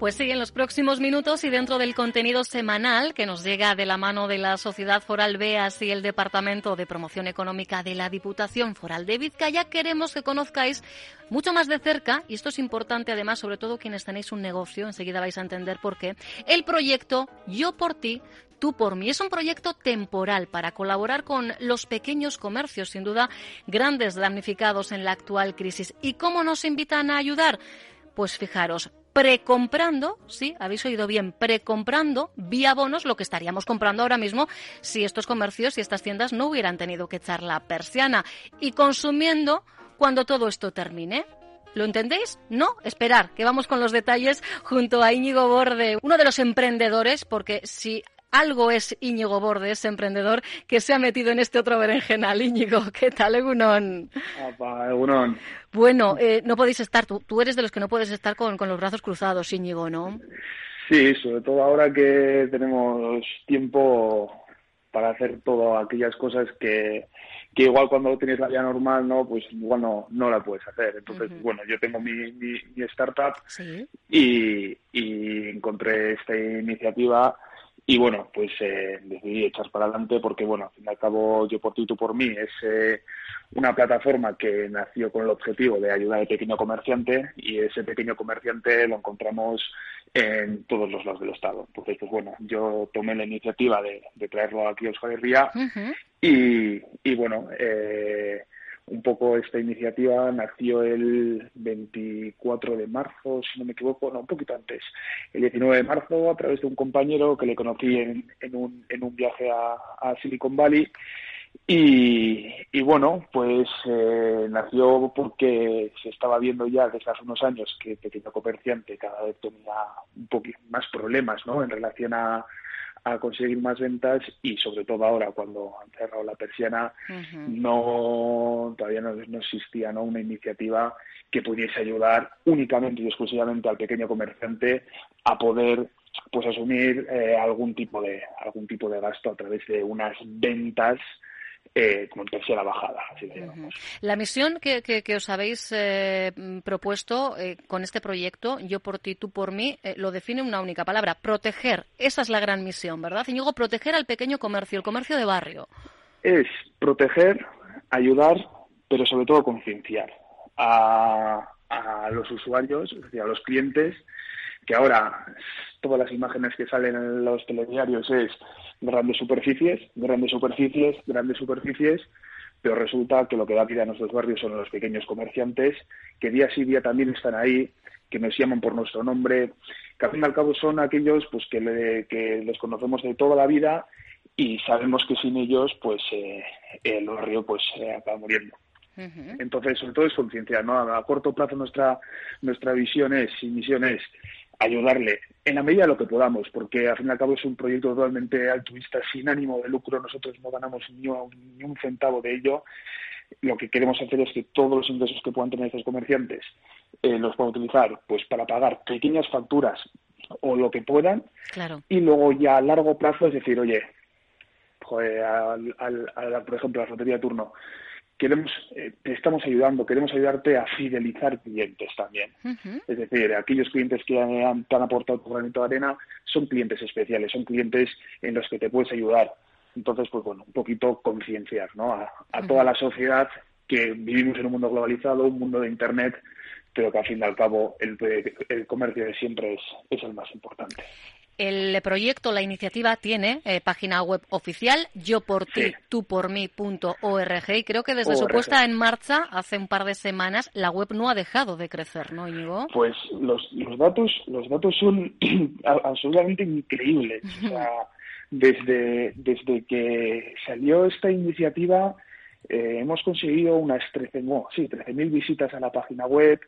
Pues sí, en los próximos minutos y dentro del contenido semanal que nos llega de la mano de la Sociedad Foral BEAS y el Departamento de Promoción Económica de la Diputación Foral de Vizcaya, queremos que conozcáis mucho más de cerca, y esto es importante además, sobre todo quienes tenéis un negocio, enseguida vais a entender por qué, el proyecto Yo por ti Tú por mí. Es un proyecto temporal para colaborar con los pequeños comercios, sin duda grandes damnificados en la actual crisis. ¿Y cómo nos invitan a ayudar? Pues fijaros, precomprando, sí, habéis oído bien, precomprando vía bonos lo que estaríamos comprando ahora mismo si estos comercios y estas tiendas no hubieran tenido que echar la persiana y consumiendo cuando todo esto termine. ¿Lo entendéis? No, esperar, que vamos con los detalles junto a Íñigo Borde, uno de los emprendedores, porque si algo es Íñigo Bordes, emprendedor, que se ha metido en este otro berenjenal. Íñigo, ¿qué tal, Egunon? Bueno, eh, no podéis estar, tú, tú, eres de los que no puedes estar con, con, los brazos cruzados, Íñigo, ¿no? Sí, sobre todo ahora que tenemos tiempo para hacer todas aquellas cosas que, que igual cuando tienes la vida normal, ¿no? Pues igual no, no la puedes hacer. Entonces, bueno, yo tengo mi, mi, mi startup y, y encontré esta iniciativa y bueno, pues eh, decidí echar para adelante porque, bueno, al fin y al cabo, yo por ti, tú por mí, es eh, una plataforma que nació con el objetivo de ayudar al pequeño comerciante y ese pequeño comerciante lo encontramos en todos los lados del Estado. Entonces, pues bueno, yo tomé la iniciativa de, traerlo aquí a Euskal Herria y, y, bueno, eh, un poco esta iniciativa nació el 24 de marzo, si no me equivoco, no, un poquito antes, el 19 de marzo, a través de un compañero que le conocí en, en, un, en un viaje a, Silicon Valley. Y, y bueno, pues eh, nació porque se estaba viendo ya desde hace unos años que el pequeño comerciante cada vez tenía un poquito más problemas ¿no? en relación a, a conseguir más ventas y sobre todo ahora cuando han cerrado la persiana no todavía no, existía ¿no? una iniciativa que pudiese ayudar únicamente y exclusivamente al pequeño comerciante a poder pues asumir eh, algún tipo de algún tipo de gasto a través de unas ventas eh, como la bajada. La misión que, que, os habéis eh, propuesto eh, con este proyecto, Yo por ti, tú por mí, lo define una única palabra, proteger. Esa es la gran misión, ¿verdad? Y luego proteger al pequeño comercio, el comercio de barrio. Es proteger, ayudar, pero sobre todo concienciar a, a los usuarios, es decir, a los clientes, que ahora todas las imágenes que salen en los telediarios es grandes superficies, grandes superficies, grandes superficies, pero resulta que lo que da vida a nuestros barrios son los pequeños comerciantes, que día sí día también están ahí, que nos llaman por nuestro nombre, que al fin y al cabo son aquellos pues que, le, que les conocemos de toda la vida y sabemos que sin ellos pues eh, el barrio pues eh, acaba muriendo. Entonces, sobre todo es conciencia, ¿no? A corto plazo nuestra nuestra visión es y misión es ayudarle en la medida de lo que podamos, porque al fin y al cabo es un proyecto totalmente altruista, sin ánimo de lucro, nosotros no ganamos ni un, centavo de ello. Lo que queremos hacer es que todos los ingresos que puedan tener estos comerciantes eh, los puedan utilizar pues para pagar pequeñas facturas o lo que puedan y luego ya a largo plazo es decir, oye, joder, al, por ejemplo, a la lotería de turno, queremos, eh, te estamos ayudando, queremos ayudarte a fidelizar clientes también. Es decir, aquellos clientes que han, te han aportado tu granito de arena son clientes especiales, son clientes en los que te puedes ayudar. Entonces, pues bueno, un poquito concienciar ¿no? a, toda la sociedad que vivimos en un mundo globalizado, un mundo de Internet, pero que al fin y al cabo el, el comercio de siempre es, es el más importante. El proyecto, la iniciativa tiene eh, página web oficial, yo por ti, tú por mí y creo que desde su puesta en marcha hace un par de semanas la web no ha dejado de crecer, ¿no, Íñigo? Pues los, los datos los datos son absolutamente increíbles. desde, desde que salió esta iniciativa eh, hemos conseguido unas 13.000 no, sí, 13 visitas a la página web,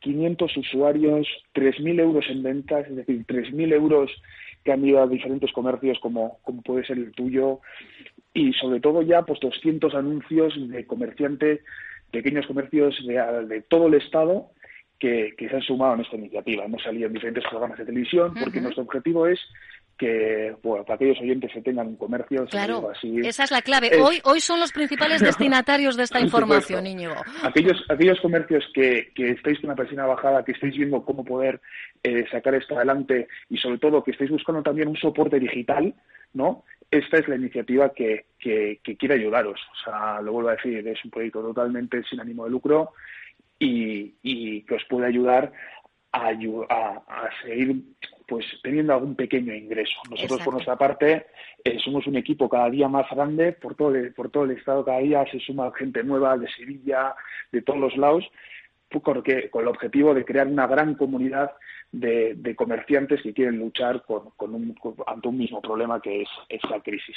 500 usuarios, 3.000 euros en ventas, es decir, 3.000 euros que han ido a diferentes comercios como, como puede ser el tuyo y sobre todo ya pues 200 anuncios de comerciantes, pequeños comercios de, de todo el Estado que, que, se han sumado en esta iniciativa. Hemos salido en diferentes programas de televisión porque nuestro objetivo es que bueno, para aquellos oyentes que tengan un comercio. Claro, esa es la clave. hoy, hoy son los principales destinatarios de esta información, Íñigo. Aquellos, aquellos comercios que, que estáis con una presión bajada, que estáis viendo cómo poder eh, sacar esto adelante y sobre todo que estáis buscando también un soporte digital, ¿no? Esta es la iniciativa que, que, que quiere ayudaros. O sea, lo vuelvo a decir, es un proyecto totalmente sin ánimo de lucro y, y que os puede ayudar a, a, a seguir pues teniendo algún pequeño ingreso. Nosotros por nuestra parte eh, somos un equipo cada día más grande, por todo, el, por todo el estado cada día se suma gente nueva de Sevilla, de todos los lados, porque, con el objetivo de crear una gran comunidad de, comerciantes que quieren luchar con, un, ante un mismo problema que es esta crisis.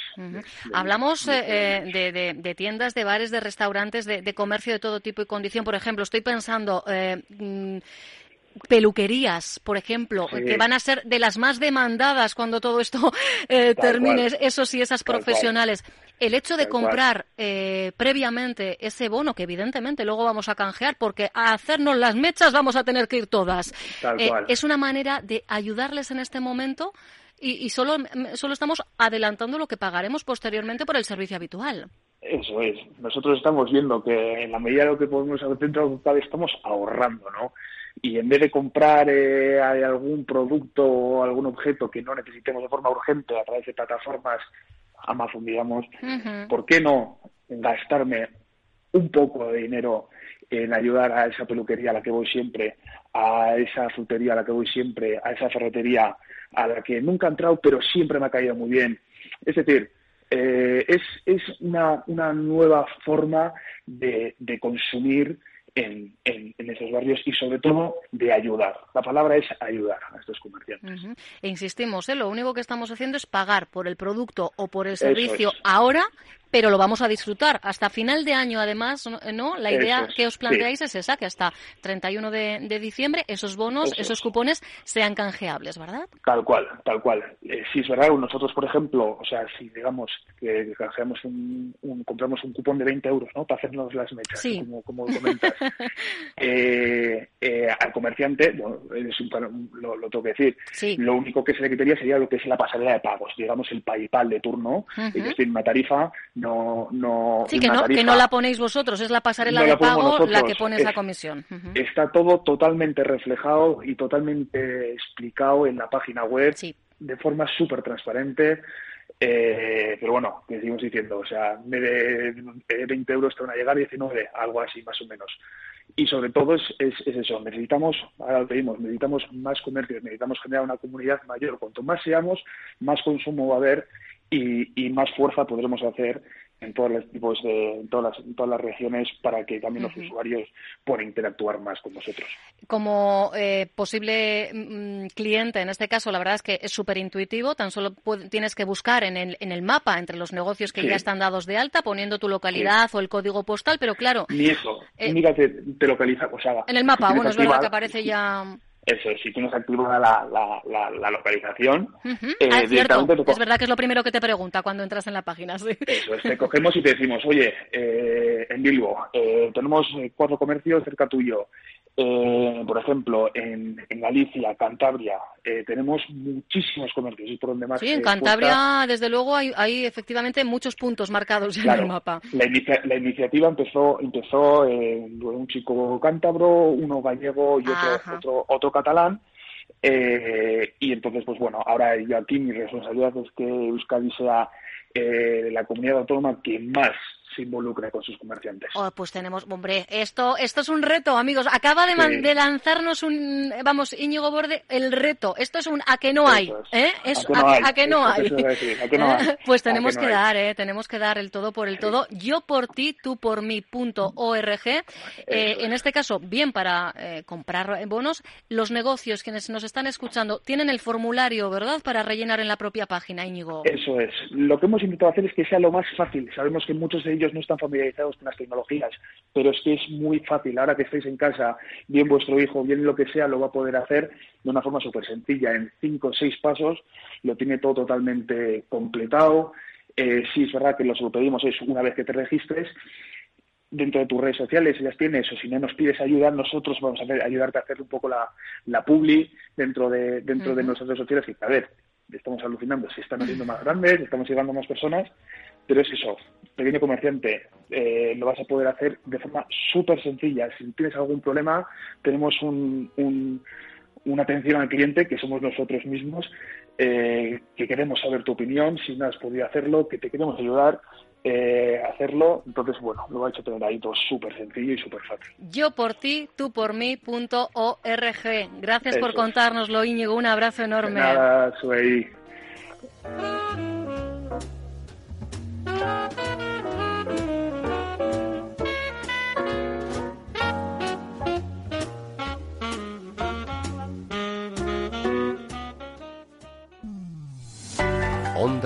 Hablamos eh, eh, de, tiendas, de bares, de restaurantes, de, comercio de todo tipo y condición. Por ejemplo, estoy pensando, mm, peluquerías, por ejemplo, que van a ser de las más demandadas cuando todo esto eh, termine, esos y esas profesionales. El hecho de comprar eh, previamente ese bono, que evidentemente luego vamos a canjear, porque a hacernos las mechas vamos a tener que ir todas, eh, es una manera de ayudarles en este momento y, y solo, solo estamos adelantando lo que pagaremos posteriormente por el servicio habitual. Eso es. Nosotros estamos viendo que en la medida de lo que podemos hacer dentro estamos ahorrando, ¿no? Y en vez de comprar eh, algún producto o algún objeto que no necesitemos de forma urgente a través de plataformas Amazon, digamos, ¿por qué no gastarme un poco de dinero en ayudar a esa peluquería a la que voy siempre, a esa frutería a la que voy siempre, a esa ferretería a la que nunca he entrado, pero siempre me ha caído muy bien? Es decir, eh, es, es una, una nueva forma de, de consumir en, en, esos barrios y sobre todo de ayudar. La palabra es ayudar a estos comerciantes. E insistimos, ¿eh? lo único que estamos haciendo es pagar por el producto o por el servicio ahora pero lo vamos a disfrutar. Hasta final de año, además, ¿no? La idea que os planteáis es esa, que hasta 31 de, de diciembre esos bonos, esos cupones sean canjeables, ¿verdad? Tal cual, tal cual. Eh, sí, es verdad, nosotros, por ejemplo, o sea, si digamos que canjeamos un, compramos un cupón de 20 euros, ¿no? Para hacernos las mechas, como, como comentas. eh, eh, al comerciante, bueno, lo, lo, tengo que decir, lo único que se le quitaría sería lo que es la pasarela de pagos, digamos el PayPal de turno, y que una tarifa no, no sí que no, que no la ponéis vosotros es la pasarela de pago la que pones la comisión. Está todo totalmente reflejado y totalmente explicado en la página web de forma súper transparente eh, pero bueno, que seguimos diciendo, o sea, de, de 20 euros te van a llegar 19, algo así más o menos. Y sobre todo es, es, es, eso, necesitamos, ahora lo pedimos, necesitamos más comercios, necesitamos generar una comunidad mayor. Cuanto más seamos, más consumo va a haber y más fuerza podremos hacer en todos los tipos de, en todas las, todas las regiones para que también los usuarios puedan interactuar más con nosotros. Como eh, posible mm, cliente, en este caso, la verdad es que es súper intuitivo, tan solo tienes que buscar en el, en el mapa entre los negocios que ya están dados de alta, poniendo tu localidad o el código postal, pero claro. Ni eso, eh, ni te, te, localiza, o sea, En el mapa, bueno, es verdad que aparece ya. Eso, si tienes activada la, la, la, localización, eh, ah, es, es verdad que es lo primero que te pregunta cuando entras en la página. Sí. Eso te cogemos y te decimos, oye, eh, en Bilbo eh, tenemos cuatro comercios cerca tuyo, eh, por ejemplo, en, Galicia, Cantabria, eh, tenemos muchísimos comercios y por donde más. Sí, en Cantabria, desde luego, hay, hay, efectivamente muchos puntos marcados en el mapa. La, la iniciativa empezó, empezó eh, un chico cántabro, uno gallego y otro, otro, otro catalán. Eh, y entonces, pues bueno, ahora yo aquí mi responsabilidad es que Euskadi sea la comunidad autónoma que más se involucre con sus comerciantes. Oh, pues tenemos, hombre, esto, esto es un reto, amigos. Acaba de, lanzarnos un, vamos, Íñigo Borde, el reto. Esto es un a que no hay, ¿eh? Es a, que no hay. Pues tenemos que, dar, ¿eh? Tenemos que dar el todo por el todo. Yo por ti, tú por mí, punto org. Eh, en este caso, bien para eh, comprar bonos. Los negocios, quienes nos están escuchando, tienen el formulario, ¿verdad?, para rellenar en la propia página, Íñigo. Eso es. Lo que hemos intentado hacer es que sea lo más fácil. Sabemos que muchos de ellos no están familiarizados con las tecnologías, pero es que es muy fácil. Ahora que estáis en casa, bien vuestro hijo, bien lo que sea, lo va a poder hacer de una forma súper sencilla. En cinco o seis pasos lo tiene todo totalmente completado. Eh, sí, es verdad que lo que pedimos es una vez que te registres, dentro de tus redes sociales, si las tienes, o si no nos pides ayuda, nosotros vamos a ayudarte a hacer un poco la, la publi dentro de dentro de nuestras redes sociales. Y a ver, estamos alucinando, se están haciendo más grandes, estamos llegando a más personas, pero es eso, pequeño comerciante, eh, lo vas a poder hacer de forma súper sencilla. Si tienes algún problema, tenemos un, un, una atención al cliente que somos nosotros mismos, eh, que queremos saber tu opinión, si no has podido hacerlo, que te queremos ayudar eh, hacerlo. Entonces, bueno, lo ha hecho tener ahí todo súper sencillo y súper fácil. Yo por ti, tú por mí, punto org. Gracias por contárnoslo, Íñigo. Un abrazo enorme. nada, soy.